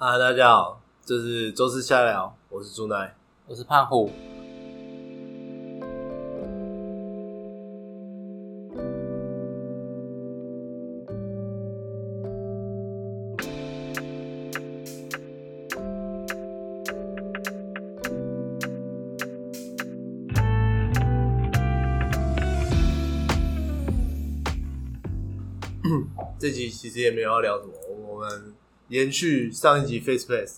啊，大家好，这是周四瞎聊，我是朱奈。我是胖虎。这集其实也没有要聊什么，延续上一集 Face Place，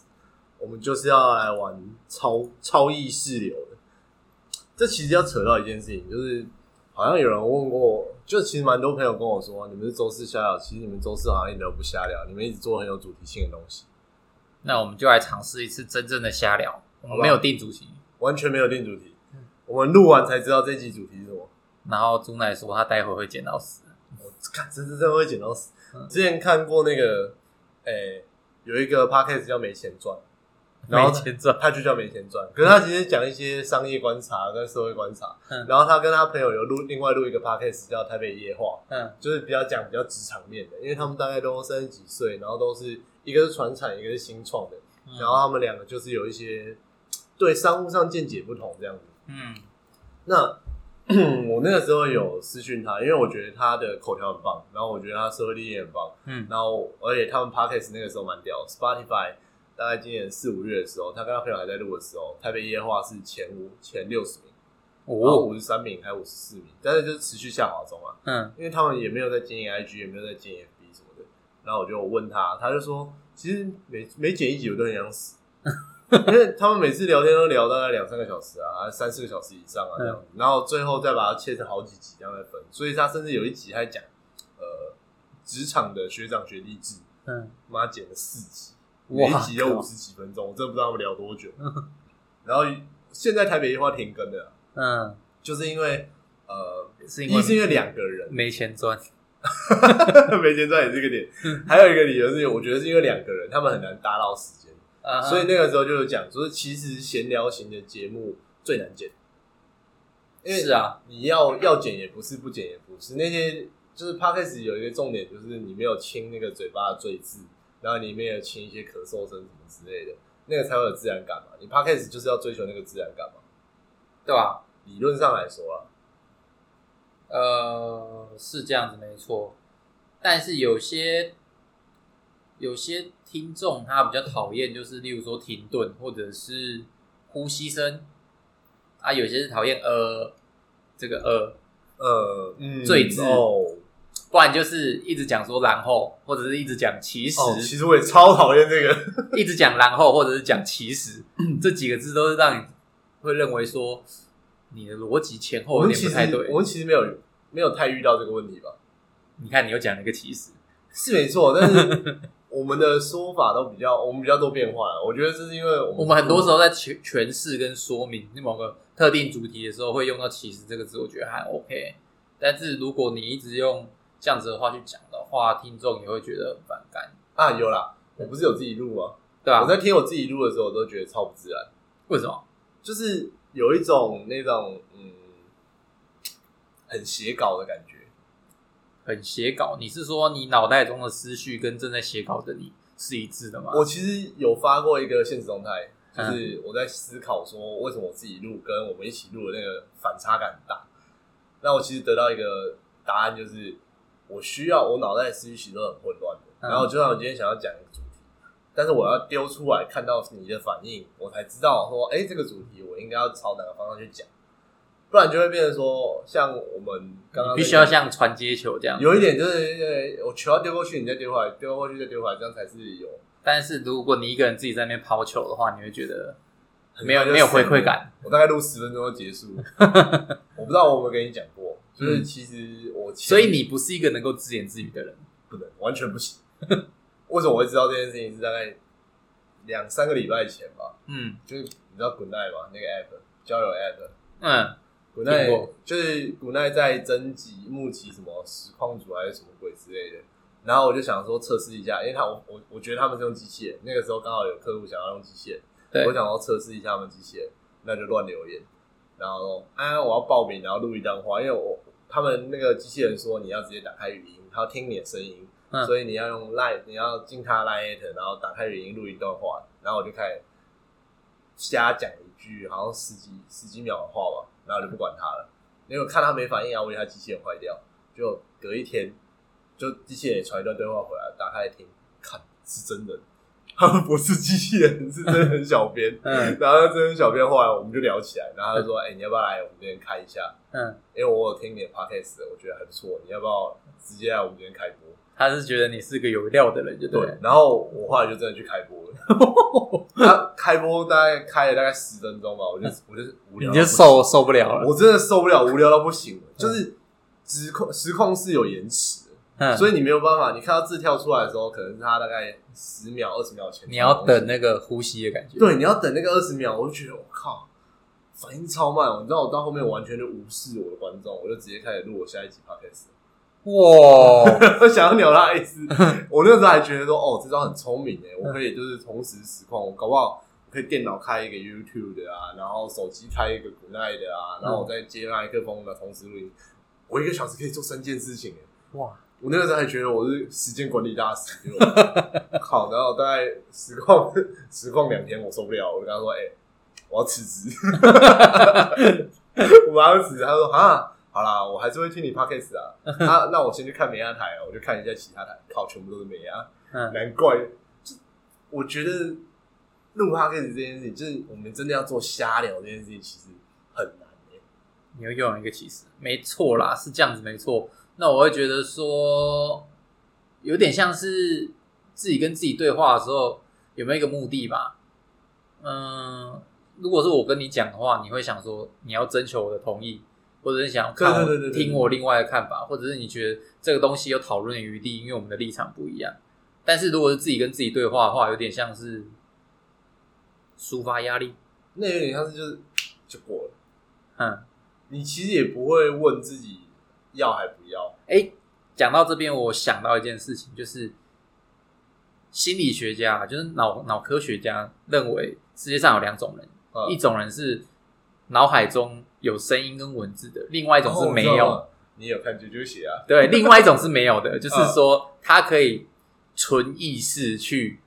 我们就是要来玩超超意识流的。这其实要扯到一件事情，就是好像有人问过，就其实蛮多朋友跟我说，你们是周四瞎聊，其实你们周四好像一点都不瞎聊，你们一直做很有主题性的东西，那我们就来尝试一次真正的瞎聊。我们没有定主题，完全没有定主题。我们录完才知道这集主题是什么。然后朱奈说他待会会剪到死。我看真真真会剪到死。之前看过那个，诶、有一个 podcast 叫没钱赚，然后没钱赚他就叫没钱赚。可是他其实讲一些商业观察跟社会观察，嗯然后他跟他朋友有录另外录一个 podcast 叫台北夜话，嗯就是比较讲比较职场面的，因为他们大概都三十几岁，然后都是一个是传产，一个是新创的，嗯然后他们两个就是有一些对商务上见解不同这样子。嗯那 我那个时候有私讯他，因为我觉得他的口条很棒，然后我觉得他社会历练很棒，嗯。然后而且他们 podcast 那个时候蛮屌，Spotify 大概今年四五月的时候，他跟他朋友还在录的时候，台北夜话是前五前六十名，然后哦五十三名还有五十四名，但是就是持续下滑中啊，嗯。因为他们也没有在经营 IG，也没有在经营 FB 什么的。然后我就问他，他就说，其实每每剪一集我都很想死，因为他们每次聊天都聊大概两三个小时啊，三四个小时以上啊这样子，然后最后再把它切成好几集这样来分。所以他甚至有一集还讲，呃，职场的学长学弟制，嗯，妈剪了四集，每一集有五十几分钟，我真的不知道他们聊多久。然后现在台北夜话停更了，嗯，就是因为呃，是因为一是因为两个人。没钱赚。没钱赚也是一个点，还有一个理由是，我觉得是因为两个人他们很难搭到时间，啊所以那个时候就有讲说，其实闲聊型的节目最难剪，因为是啊，你要要剪也不是，不剪也不是，那些就是 podcast 有一个重点就是你没有清那个嘴巴的赘字，然后你没有清一些咳嗽声什么之类的，那个才会有自然感嘛。你 podcast 就是要追求那个自然感嘛，对吧？理论上来说啊，呃，是这样子没错，但是有些有些听众他比较讨厌，就是例如说停顿或者是呼吸声啊，有些是讨厌呃这个呃，呃，嗯最字哦。不然就是一直讲说然后，或者是一直讲其实，哦，其实我也超讨厌这个。一直讲然后，或者是讲其实，这几个字都是让你会认为说你的逻辑前后有点不太对我。们其实没有没有太遇到这个问题吧？你看，你又讲了一个其实，是没错，但是我们的说法都比较，我们比较多变化。我觉得这是因为我们我们很多时候在诠诠释跟说明某个特定主题的时候，会用到“其实”这个字，我觉得还 OK。但是如果你一直用这样子的话去讲的话，听众也会觉得很反感，啊有啦，我不是有自己录吗？对啊、我在听我自己录的时候，我都觉得超不自然，为什么？就是有一种那种嗯很写稿的感觉。很写稿？你是说你脑袋中的思绪跟正在写稿的你是一致的吗？我其实有发过一个现实动态，嗯就是我在思考说，为什么我自己录跟我们一起录的那个反差感很大。那我其实得到一个答案，就是我需要我脑袋的思绪其实都很混乱的。嗯然后就像我今天想要讲一个主题，但是我要丢出来看到你的反应，我才知道说，哎、这个主题我应该要朝哪个方向去讲，不然就会变成说，像我们刚刚你必须要像传接球这样。有一点就是，呃我球要丢过去，你再丢回来，丢过去再丢回来，这样才是有但是如果你一个人自己在那边抛球的话，你会觉得没有没有回死馈感。我大概录十分钟就结束，我不知道我有没有跟你讲过，就是嗯其实我前所以你不是一个能够自言自语的人。不能完全不行。为什么我会知道这件事情？是大概两三个礼拜前吧，嗯就是你知道 Good Night 吗？那个 app 交友 app。嗯 Night 过。就是 Good Night 在征集募集什么实况组还是什么鬼之类的，然后我就想说测试一下，因为他我我我觉得他们是用机器人，那个时候刚好有客户想要用机器人，我想要测试一下他们机器人，那就乱留言，然后说啊我要报名，然后录一段话，因为我他们那个机器人说你要直接打开语音，他要听你的声音，嗯。所以你要用 Line，你要进他 Line，然后打开语音录一段话，然后我就开始瞎讲一句好像十几十几秒的话吧，然后就不管他了，因为我看他没反应啊，我以为他机器人坏掉，就隔一天，就机器人也传一段对话回来，打开来听，看是真的，他们不是机器人，是真人小编。嗯。然后真人小编后来我们就聊起来，然后他就说：“哎、你要不要来我们这边开一下？嗯，因为我有听你的 podcast，我觉得还不错，你要不要直接来我们这边开播他是觉得你是个有料的人，就？”对了。然后我后来就真的去开播了。他开播大概开了大概十分钟吧，我就我就是无聊，你就受，受不了了。我真的受不了，无聊到不行了。就是实控实控是有延迟所以你没有办法，你看到字跳出来的时候，可能是他大概十秒、二十秒前，你要等。那个呼吸的感觉。对，你要等那个二十秒，我就觉得我靠，反应超慢。你知道，我到后面完全就无视我的观众，我就直接开始录我下一集 podcast。哇，我想要鸟他一次，我那个时候还觉得说，哦，这招很聪明诶，我可以就是同时实况，我搞不好我可以电脑开一个 YouTube 的啊，然后手机开一个古奈的啊，然后我再接麦克风的同时录音，我一个小时可以做三件事情诶。哇，我那个时候还觉得我是时间管理大师，结果 靠，然后大概实况实况两天，我受不了，我就跟他说：“哎、我要辞职。”我马上辞职，他说：“啊，好啦，我还是会听你 podcast 啊。那 那我先去看美亚台啊，我就看一下其他台，靠，全部都是美亚，嗯，难怪。就我觉得录 podcast 这件事情，就是我们真的要做瞎聊这件事情，其实很难欸你又用了一个启示，没错啦，是这样子，没错。那我会觉得说，有点像是自己跟自己对话的时候，有没有一个目的吧？嗯，如果是我跟你讲的话，你会想说你要征求我的同意，或者是想看我对对对对对听我另外的看法，或者是你觉得这个东西有讨论的余地，因为我们的立场不一样。但是如果是自己跟自己对话的话，有点像是抒发压力。那有点像是就是 就过了。嗯，你其实也不会问自己要还不要。哎，讲到这边，我想到一件事情，就是心理学家，就是脑脑科学家认为世界上有两种人，嗯一种人是脑海中有声音跟文字的，另外一种是没有。你有看啾啾鞋啊？对，另外一种是没有的，就是说他可以纯意识去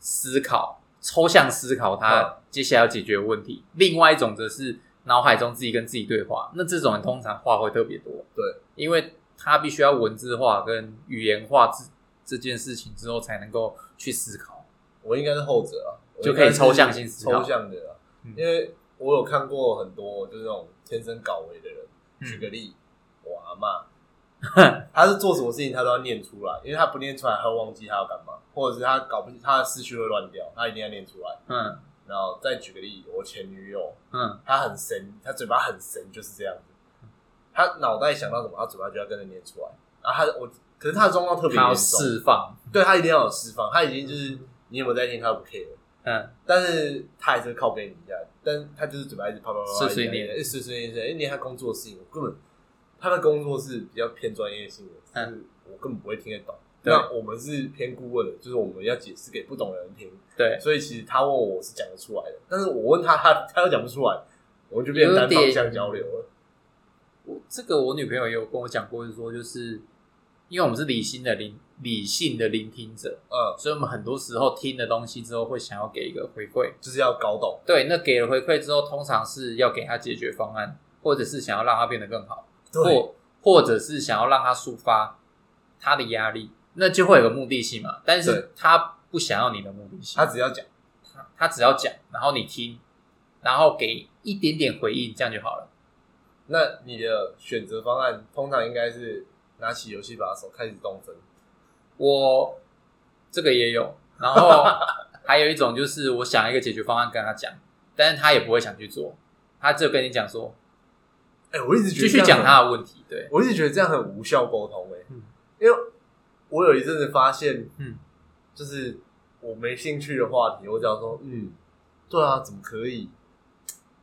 思考、抽象思考他接下来要解决的问题。另外一种则是脑海中自己跟自己对话。那这种人通常话会特别多，对，因为他必须要文字化跟语言化这这件事情之后，才能够去思考。我应该是后者啊，就可以抽象性思考抽象的啊嗯，因为我有看过很多就是那种天生搞维的人。嗯举个例，我阿妈，他是做什么事情他都要念出来，因为他不念出来，他会忘记他要干嘛，或者是他搞不他的思绪会乱掉，他一定要念出来。嗯然后再举个例，我前女友，嗯，她很神，她嘴巴很神，就是这样子。她脑袋想到什么，她嘴巴就要跟着念出来。然后她我，可是她的状况特别他要严重，释放。对她一定要有释放，她已经就是你有没有在听，她都不 care。嗯但是她还是靠背你一下，但他就是嘴巴一直啪啪啪啪碎碎念碎碎念，碎碎念，因为她工作的事情，我根本他的工作是比较偏专业性的，是我根本不会听得懂。对那我们是偏顾问的，就是我们要解释给不懂的人听。对，所以其实他问我我是讲得出来的，但是我问他他他又讲不出来，我们就变成单方向交流了。我这个我女朋友也有跟我讲过，是说就是因为我们是理性的聆理性的聆听者，嗯，所以我们很多时候听的东西之后会想要给一个回馈。就是要搞懂。对，那给了回馈之后，通常是要给他解决方案，或者是想要让他变得更好，或或者是想要让他抒发他的压力，那就会有个目的性嘛。但是他不想要你的目的性，他只要讲，他他只要讲，然后你听，然后给一点点回应，这样就好了。那你的选择方案通常应该是拿起游戏把手开始动针。我这个也有，然后 还有一种就是我想一个解决方案跟他讲，但是他也不会想去做，他只有跟你讲说哎、我一直觉得继续讲他的问题，对，我一直觉得这样很无效沟通哎、嗯因为我有一阵子发现，嗯，就是我没兴趣的话题，我只要说嗯，对啊，怎么可以？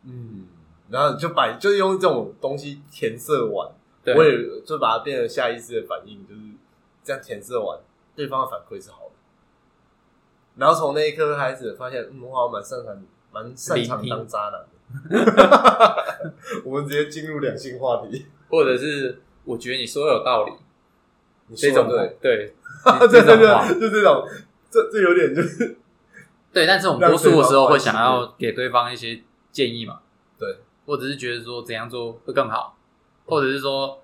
嗯，然后就把就是用这种东西填色完。对，我也就把它变成下意识的反应，就是这样填色完，对方的反馈是好的。然后从那一刻开始，发现嗯，我好像蛮擅长、蛮擅长当渣男的。我们直接进入两性话题。或者是我觉得你说的有道理，你这种 对。对，这对种话。对，就这种，这这有点就是对，但是我们多数的时候会想要给对方一些建议嘛，对，或者是觉得说怎样做会更好，或者是说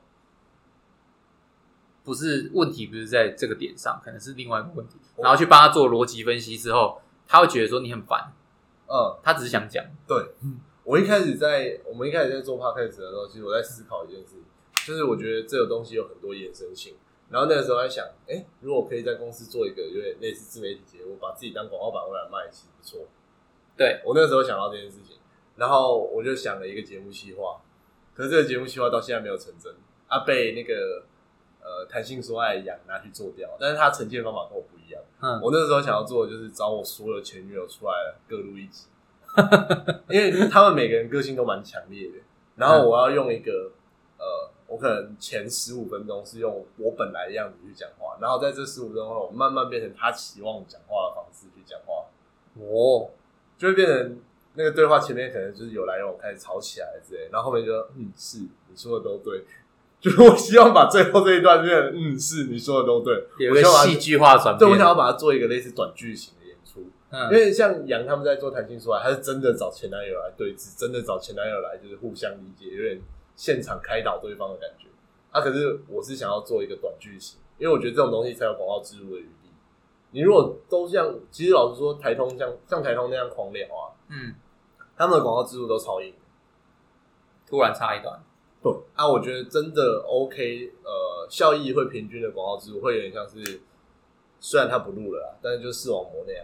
不是问题不是在这个点上，可能是另外一个问题，然后去帮他做逻辑分析之后，他会觉得说你很烦，嗯，他只是想讲，对，我一开始在我们一开始在做 podcast 的时候，其实我在思考一件事，就是我觉得这个东西有很多衍生性。然后那个时候在想，哎，如果我可以在公司做一个有点类似自媒体节目，把自己当广告版位来卖，其实不错。对我那个时候想到这件事情，然后我就想了一个节目计划，可是这个节目计划到现在没有成真，啊，被那个呃谈性说爱养拿去做掉，但是他呈现方法跟我不一样。嗯，我那时候想要做的就是找我所有前女友出来各录一集，因为他们每个人个性都蛮强烈的，然后我要用一个呃，我可能前十五分钟是用我本来的样子去讲话，然后在这十五分钟后，我慢慢变成他期望讲话的方式去讲话，哦，就会变成那个对话前面可能就是有来有往开始吵起来之类，然后后面就说嗯是你说的都对，就是我希望把最后这一段变成嗯是你说的都对，有一个我希望把它戏剧化转变对，我，想要把它做一个类似短剧型的演出，嗯因为像杨他们在做谈情说爱，他是真的找前男友来对峙，真的找前男友来就是互相理解，有点现场开导对方的感觉。啊，可是我是想要做一个短剧型，因为我觉得这种东西才有广告植入的余地。你如果都像，其实老实说，台通像像台通那样狂聊啊，嗯，他们的广告植入都超硬。突然插一段，对啊，我觉得真的 OK，呃，效益会平均的广告植入会有点像是，虽然他不录了啦，但是就视网膜那样，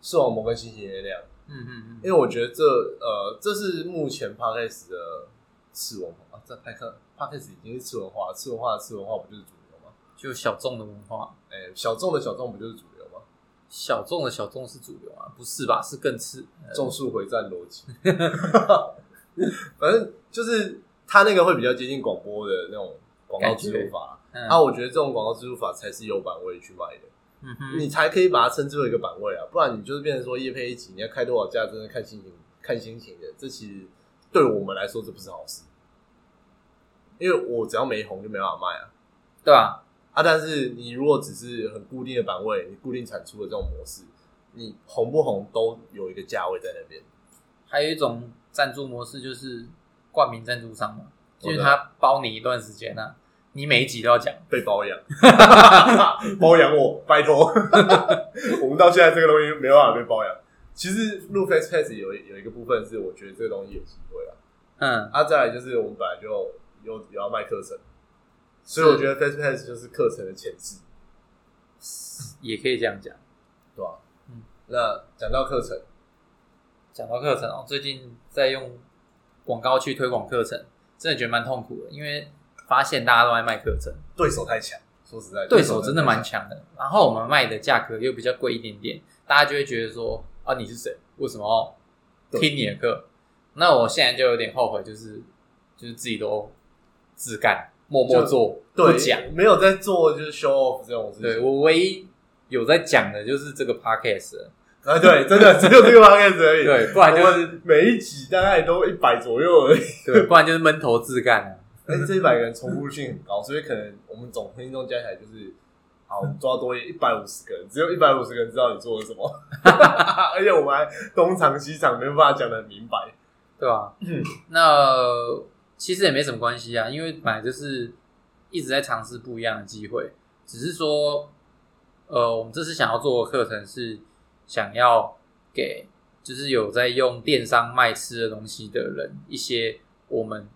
视网膜跟新型那样。嗯嗯嗯，因为我觉得这呃，这是目前 podcast 的次文化啊，在派克 podcast 已经是次文化了，次文化的次文化不就是主流吗？就小众的文化，哎、小众的小众不就是主流吗？小众的小众是主流啊，不是吧？是更次，呃种树回战逻辑，反正就是他那个会比较接近广播的那种广告植入法。嗯啊，我觉得这种广告植入法才是有版位去卖的，嗯哼，你才可以把它称之为一个版位啊，不然你就是变成说叶配一集你要开多少价，真的看心情看心情的，这其实对我们来说这不是好事，因为我只要没红就没办法卖啊对吧？啊！但是你如果只是很固定的版位，你固定产出的这种模式，你红不红都有一个价位在那边。还有一种赞助模式就是冠名赞助商嘛，就是他包你一段时间啊，你每一集都要讲。被包养，包养我，拜托！我们到现在这个东西没办法被包养。其实录 Face Pass 有有一个部分是我觉得这个东西有机会啊，嗯，啊，再来就是我们本来就有有要卖课程，所以我觉得 Face Pass 就是课程的前置，也可以这样讲。对吧？嗯，那讲到课程，讲到课程哦，最近在用广告去推广课程，真的觉得蛮痛苦的，因为发现大家都在卖课程，对手太强，说实在，对手真的蛮强。的。然后我们卖的价格又比较贵一点点，大家就会觉得说啊，你是谁？为什么要听你的课？那我现在就有点后悔，就是就是自己都自干，默默做，对，不讲。没有在做就是 show off 这种事情。对我唯一有在讲的就是这个 podcast，了啊，对，真的 只有这个 podcast 而已。对，不然就是每一集大概都一百左右而已。对，不然就是闷头自干啊。哎，这一百个人重复性很高，所以可能我们总听众加起来就是，好，我们抓多一百五十个人，只有一百五十个人知道你做了什么，而且我们还东藏西藏，没有办法讲的很明白。对吧、那其实也没什么关系啊，因为本来就是一直在尝试不一样的机会，只是说，呃，我们这次想要做的课程是想要给就是有在用电商卖吃的东西的人一些我们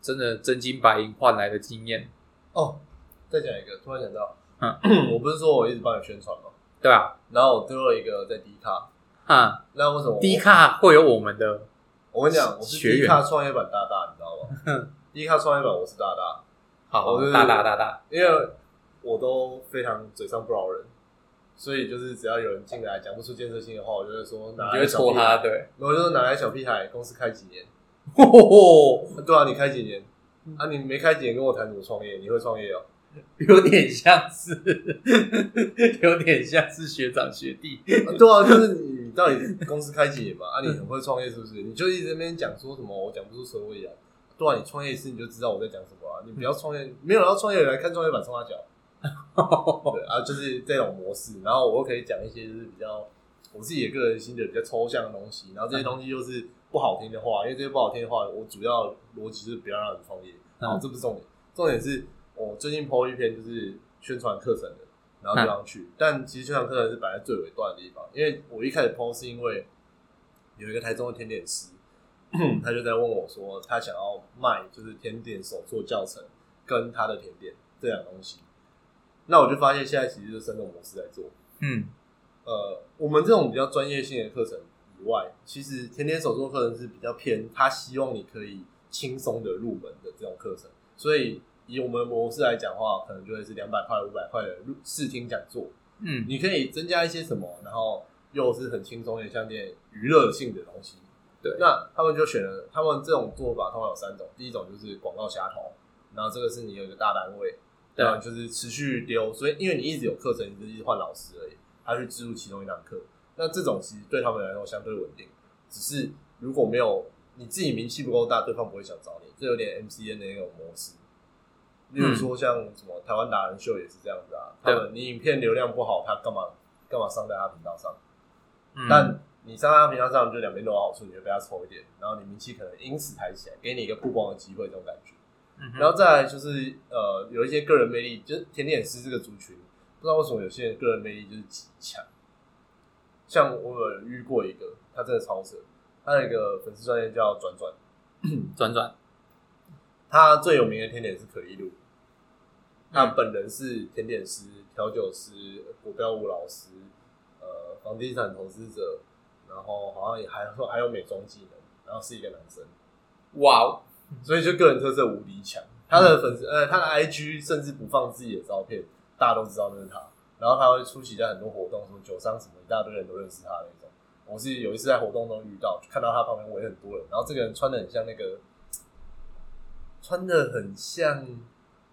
真的真金白银换来的经验，哦，再讲一个，突然想到，嗯我不是说我一直帮你宣传吗？对吧、然后我丢了一个在迪卡，啊？那为什么迪？卡会有我们的我跟你讲，我是迪卡创业板大大，你知道吗？D 卡创业板我是大大，好我是大大大大，因为我都非常嘴上不饶人，所以就是只要有人进来讲不出建设性的话，我就会说拿你就会来的小屁戳他，对，我就说拿来小屁孩，公司开几年？哦，对啊，你开几年？啊，你没开几年跟我谈怎么创业？你会创业哦？有点像是，有点像是学长学弟。啊对啊，就是你你到底公司开几年嘛？啊，你很会创业是不是？你就一直在那边讲说什么我讲不出车位啊？对啊，你创业一次你就知道我在讲什么啊！你不要创业，没有人要创业人来看创业板冲他脚。对啊，就是这种模式，然后我又可以讲一些就是比较我自己的个人心得比较抽象的东西，然后这些东西又是不好听的话，因为这些不好听的话，我主要逻辑就是不要让人创业，然后这不是重点，重点是我最近 po 一篇就是宣传课程的，然后就上去，但其实宣传课程是摆在最尾段的地方，因为我一开始 po 是因为有一个台中的甜点师，他就在问我说，他想要卖就是甜点手作教程跟他的甜点这两东西。那我就发现现在其实是三种模式在做，嗯呃，我们这种比较专业性的课程以外，其实甜点手作课程是比较偏他希望你可以轻松的入门的这种课程，所以以我们模式来讲的话，可能就会是两百块、五百块的入试听讲座，嗯你可以增加一些什么，然后又是很轻松的像点娱乐性的东西。对。那他们就选了，他们这种做法通常有三种，第一种就是广告虾头，然后这个是你有一个大单位，对。然后就是持续丢，所以因为你一直有课程，你就是一直换老师而已，他去植入其中一堂课，那这种其实对他们来说相对稳定，只是如果没有你自己名气不够大，对方不会想找你，这有点 MCN 的那种模式。例如说像什么台湾达人秀也是这样子啊，他对。们你影片流量不好，他干嘛干嘛上在他频道上？嗯，但你上在他平常上，就两边都有好处，你就被他抽一点，然后你名气可能因此抬起来，给你一个曝光的机会，这种感觉。嗯然后再来就是呃，有一些个人魅力，就是甜点师这个族群，不知道为什么有些人个人魅力就是极强。像我有遇过一个，他真的超扯，他有一个粉丝专业叫转转，转转，他最有名的甜点是可丽露，他嗯本人是甜点师、调酒师、国标舞老师，呃，房地产投资者，然后好像也还说还有美妆技能，然后是一个男生，哇哦，所以就个人特色无敌强。他的粉丝呃，他的 IG 甚至不放自己的照片，大家都知道那是他。然后他会出席在很多活动，什么酒商什么，一大堆人都认识他那种。我是有一次在活动中遇到，看到他旁边围很多人，然后这个人穿的很像那个，穿的很像，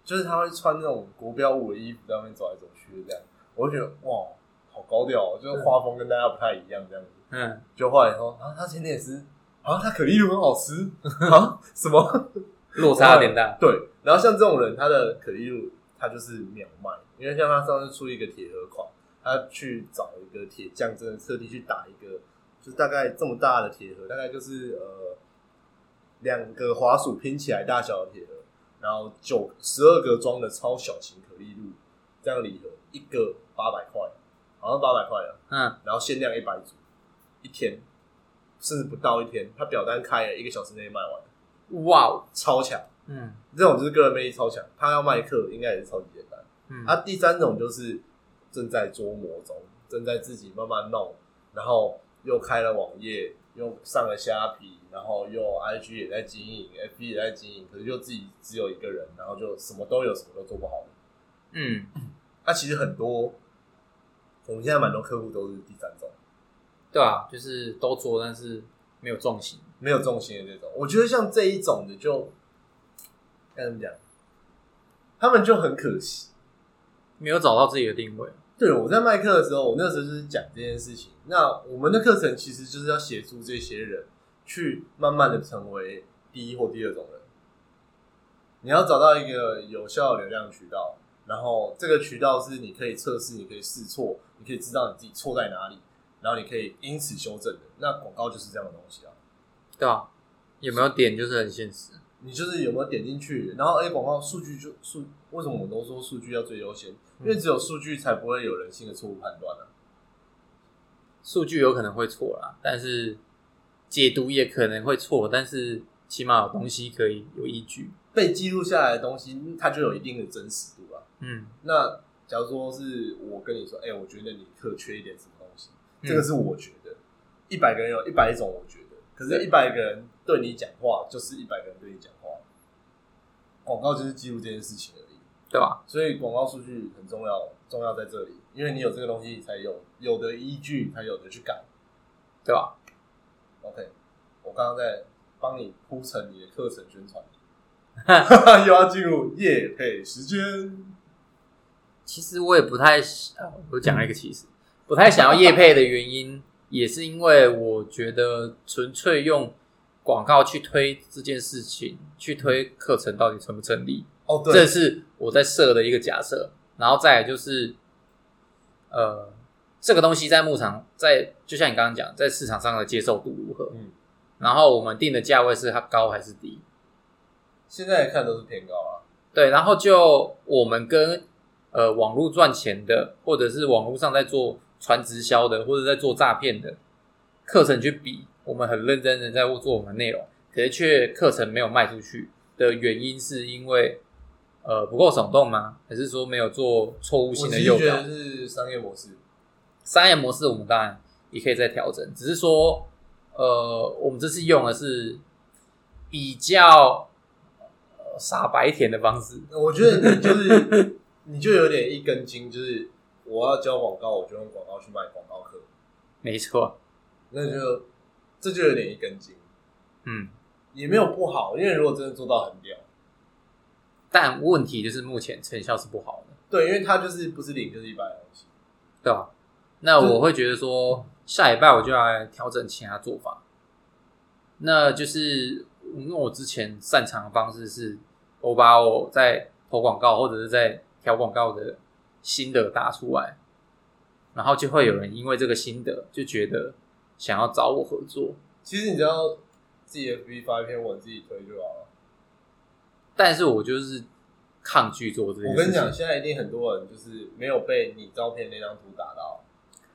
就是他会穿那种国标舞的衣服在外面走来走去的这样，我就觉得哇，好高调、哦，就是画风跟大家不太一样这样子。嗯，就后来说啊，他甜点师啊，他可丽露很好吃。啊，什么？落差有点大，对，然后像这种人，他的可丽露他就是秒卖，因为像他上次出一个铁盒款，他去找一个铁匠，真的特地去打一个，就是大概这么大的铁盒，大概就是呃两个滑鼠拼起来大小的铁盒，然后九十二个装的超小型可丽露，这样礼盒一个八百块，好像八百块了，嗯，然后限量一百组，一天甚至不到一天，他表单开了一个小时内卖完，哇哦，超强。嗯这种就是个人魅力超强，他要卖课应该也是超级简单。嗯，啊，第三种就是正在琢磨中，正在自己慢慢弄，然后又开了网页，又上了虾皮，然后又 IG 也在经营，FB 也在经营，可是就自己只有一个人，然后就什么都有，什么都做不好的。嗯，那、其实很多，我们现在蛮多客户都是第三种，对啊，就是都做，但是没有重心，没有重心的这种。我觉得像这一种的就，该怎么讲，他们就很可惜。没有找到自己的定位，对，我在卖课的时候，我那时候就是讲这件事情。那我们的课程其实就是要协助这些人去慢慢的成为第一或第二种人。你要找到一个有效的流量渠道，然后这个渠道是你可以测试、你可以试错、你可以知道你自己错在哪里，然后你可以因此修正的。那广告就是这样的东西啊。对啊，有没有点就是很现实，你就是有没有点进去，然后哎，广告数据就数，为什么我们都说数据要最优先？因为只有数据才不会有人性的错误判断啊。数据有可能会错啦，但是解读也可能会错，但是起码有东西可以有依据，被记录下来的东西，它就有一定的真实度啊。嗯，那假如说是我跟你说，哎、我觉得你特缺一点什么这个是我觉得，一百个人有一百种我觉得，可是，一百个人对你讲话，就是一百个人对你讲话。广告就是记录这件事情而已，对吧？所以广告数据很重要，重要在这里，因为你有这个东西，才有有的依据，才有的去改。对吧？OK，我刚刚在帮你铺陈你的课程宣传，又要进入夜配时间。其实我也不太，呃我讲了一个其实不太想要业配的原因，也是因为我觉得纯粹用广告去推这件事情，去推课程到底成不成立，哦，对这，是我在设的一个假设。然后再来就是，呃，这个东西在牧场，在就像你刚刚讲，在市场上的接受度如何？嗯，然后我们定的价位是它高还是低？现在看都是偏高啊。对，然后就我们跟呃网络赚钱的，或者是网络上在做传直销的，或者在做诈骗的课程去比，我们很认真的在做我们内容，可是却课程没有卖出去的原因，是因为呃不够耸动吗？还是说没有做错误性的诱导？是商业模式。商业模式我们当然也可以再调整，只是说，呃，我们这次用的是比较呃傻白甜的方式，我觉得你就是 你就有点一根筋，就是我要交广告，我就用广告去卖广告课，没错，那就这就有点一根筋，嗯，也没有不好，因为如果真的做到很屌，但问题就是目前成效是不好的，对，因为它就是不是零就是一百的东西。对吧？那我会觉得说，下礼拜我就要来调整其他做法，那就是因为我之前擅长的方式是，我把我在投广告或者是在调广告的心得打出来，然后就会有人因为这个心得就觉得想要找我合作，其实你只要自己 FB 发一篇文自己推就好了。但是我就是抗拒做这件事。我跟你讲，现在一定很多人就是没有被你照片那张图打到，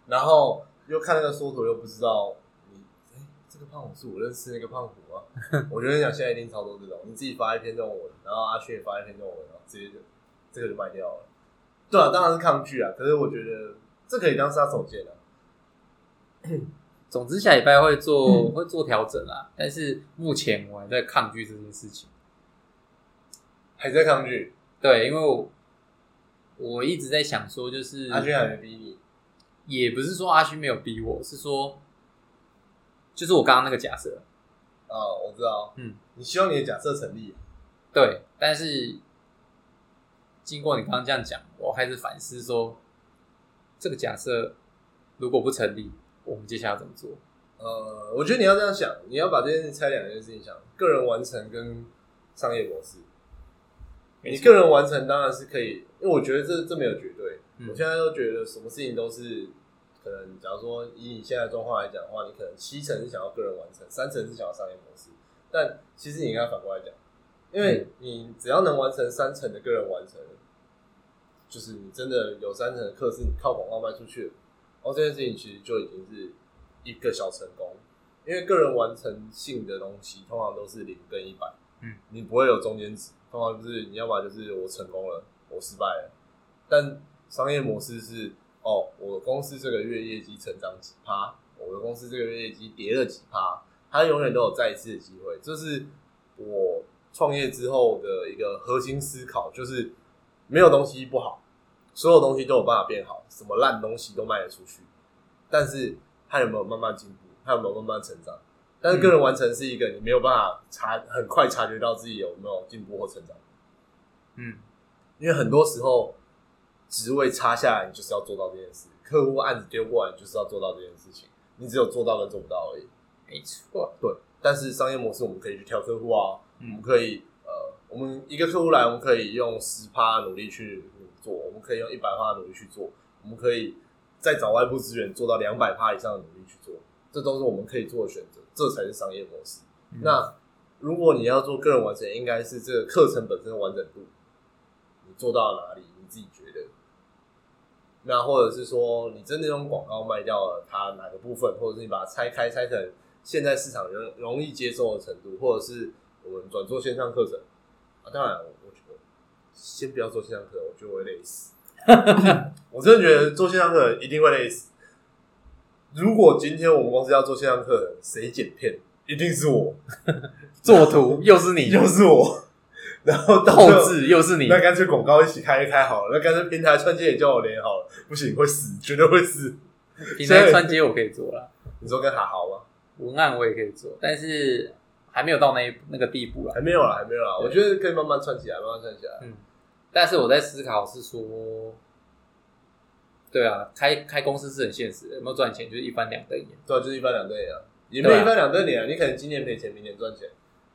然后又看那个缩图又不知道你，哎、这个胖虎是我认识那个胖虎吗？我觉得你讲现在一定超多这种，你自己发一篇这种文，然后阿轩也发一篇这种文，然后直接就这个就卖掉了。对啊，当然是抗拒啊，可是我觉得这可以当杀手锏啊。总之下礼拜会做、嗯。会做调整啦，但是目前我还在抗拒这件事情。还在抗拒，对，因为我我一直在想说，就是阿轩还没逼你，也不是说阿勋没有逼我，是说就是我刚刚那个假设，哦，我知道，嗯，你希望你的假设成立，对，但是经过你刚刚这样讲，我开始反思说，这个假设如果不成立，我们接下来要怎么做？呃，我觉得你要这样想，你要把这件事拆两件事情想，个人完成跟商业模式。你个人完成当然是可以，因为我觉得这这没有绝对。嗯我现在都觉得什么事情都是可能，假如说以你现在状况来讲的话，你可能七成是想要个人完成，三成是想要商业模式。但其实你应该反过来讲，因为你只要能完成三成的个人完成，就是你真的有三成的课是你靠广告卖出去的，然后这件事情其实就已经是一个小成功。因为个人完成性的东西通常都是零跟一百，嗯，你不会有中间值，通常就是你要么就是我成功了，我失败了。但商业模式是哦，我公司这个月业绩成长几趴，我的公司这个月业绩跌了几趴，它永远都有再一次的机会。这是我创业之后的一个核心思考，就是没有东西不好，所有东西都有办法变好，什么烂东西都卖得出去，但是它有没有慢慢进步，它有没有慢慢成长？但是个人完成是一个你没有办法察很快察觉到自己有没有进步或成长。嗯，因为很多时候职位插下来，你就是要做到这件事；客户案子丢过来，你就是要做到这件事情。你只有做到跟做不到而已。没错，对，但是商业模式我们可以去挑客户啊，我们嗯可以呃，我们一个客户来，我们可以用十趴努力去做，我们可以用一百趴努力去做，我们可以再找外部资源做到两百趴以上的努力去做，这都是我们可以做的选择，这才是商业模式。嗯那如果你要做个人完成，应该是这个课程本身的完整度，你做到哪里，你自己觉得？那或者是说，你真的用广告卖掉了它哪个部分，或者是你把它拆开，拆成现在市场容容易接受的程度，或者是我们转做线上课程啊。当然，我我觉得先不要做线上课，我觉得我会累死。我真的觉得做线上课一定会累死。如果今天我们公司要做线上课程，谁剪片？一定是我，做图又是你，又是我。然后后置又是你，那干脆广告一起开一开好了，那干脆平台串接也叫我连好了，不行会死，绝对会死。平台串接我可以做了，你说跟哈豪吗？文案我也可以做，但是还没有到那一那个地步啦。还没有啦，还没有啦。我觉得可以慢慢串起来，慢慢串起来。嗯，但是我在思考是说，对啊，开开公司是很现实的，有没有赚钱就是一翻两瞪眼。对啊，就是一翻两瞪眼啊，也没有一翻两瞪眼啊。你可能今年赔钱，明年赚钱；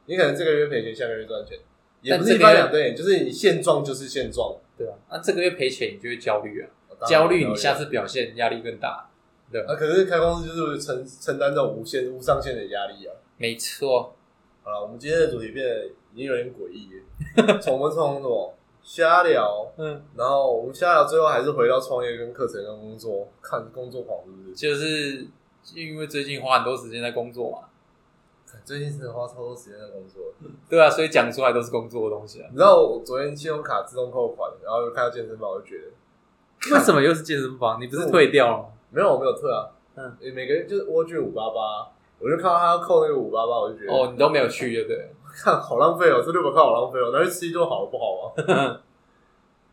你可能这个月赔钱，下个月赚钱，也不是一翻两瞪眼，就是你现状就是现状，对啊，那这个月赔钱，你就会焦虑啊，焦虑你下次表现压力更大，对？啊，可是开公司就是承承担这种无限无上限的压力啊。没错，好了，我们今天的主题变得已经有点诡异了。从我们从什么瞎聊，嗯，然后我们瞎聊，最后还是回到创业、跟课程、跟工作，看工作狂是不是？就是因为最近花很多时间在工作嘛，最近是花超多时间在工作。对啊，所以讲出来都是工作的东西啊。你知道我昨天信用卡自动扣款，然后又看到健身房，我就觉得 为什么又是健身房？你不是退掉了吗？没有，我没有退啊。嗯，每个月就是蜗居五八八，我就看到他要扣那个五八八，我就觉得哦，你都没有去，对不对？看好浪费哦，这六百块好浪费哦，拿去吃一顿好不好啊？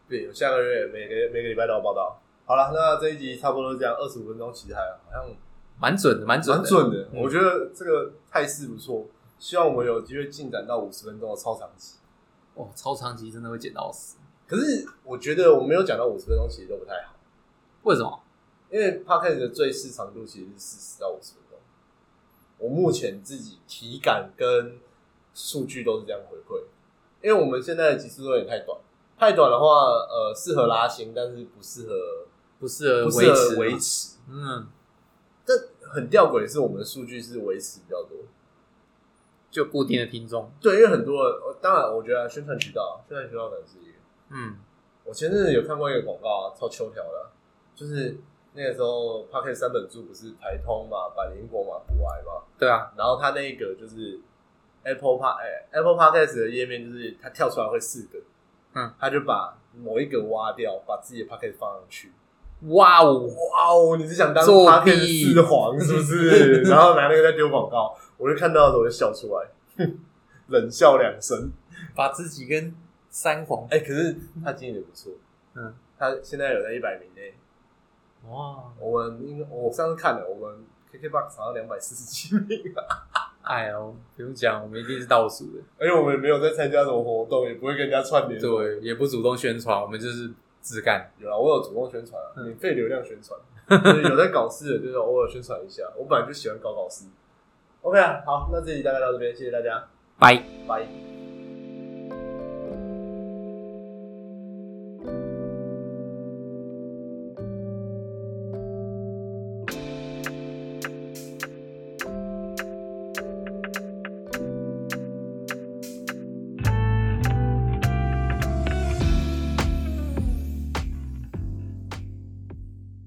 对，我下个月每个每个礼拜都要报道。好了，那这一集差不多是这样，二十五分钟，其实还好像蛮准的，蛮准的，蛮准的。嗯我觉得这个态势不错，希望我们有机会进展到五十分钟的超长期。哦，超长期真的会剪到死。可是我觉得我没有讲到五十分钟，其实都不太好，为什么？因为 podcast 的最适长度其实是四十到五十分钟。我目前自己体感跟数据都是这样回馈，因为我们现在的集数都有点太短，太短的话，呃，适合拉新，但是不适合不适合不适合维持维。持。嗯，这很吊诡，是我们的数据是维持比较多。就固定的听众。对，因为很多当然我觉得宣传渠道，宣传渠道可能是一个。嗯，我前阵子有看过一个广告啊，超秋条的，就是那个时候 p o c k e t 三本柱不是台通嘛、百灵果嘛、古埃嘛，对啊，然后它那一个就是 Apple Park 哎、Apple Podcast 的页面，就是它跳出来会四个，嗯，他就把某一个挖掉，把自己的 Podcast 放上去。哇哦，哇哦，你是想当作 Podcast 弊四皇是不是？然后拿那个在丢广告，我就看到的时候我就笑出来，哼冷笑两声。把自己跟三皇哎、可是他经营的不错，嗯，他现在有在一百名内。哇，我们应该我上次看了，我们 KKBOX 好像两百四十七名，哎呦，不用讲，我们一定是倒数的。而且我们没有在参加什么活动，也不会跟人家串联。，对，也不主动宣传，我们就是自干。有啊，我有主动宣传啊，嗯免费流量宣传，就是有在搞事的，就是偶尔宣传一下。我本来就喜欢搞搞事。OK 啊，好，那这集大概到这边，谢谢大家，拜。拜。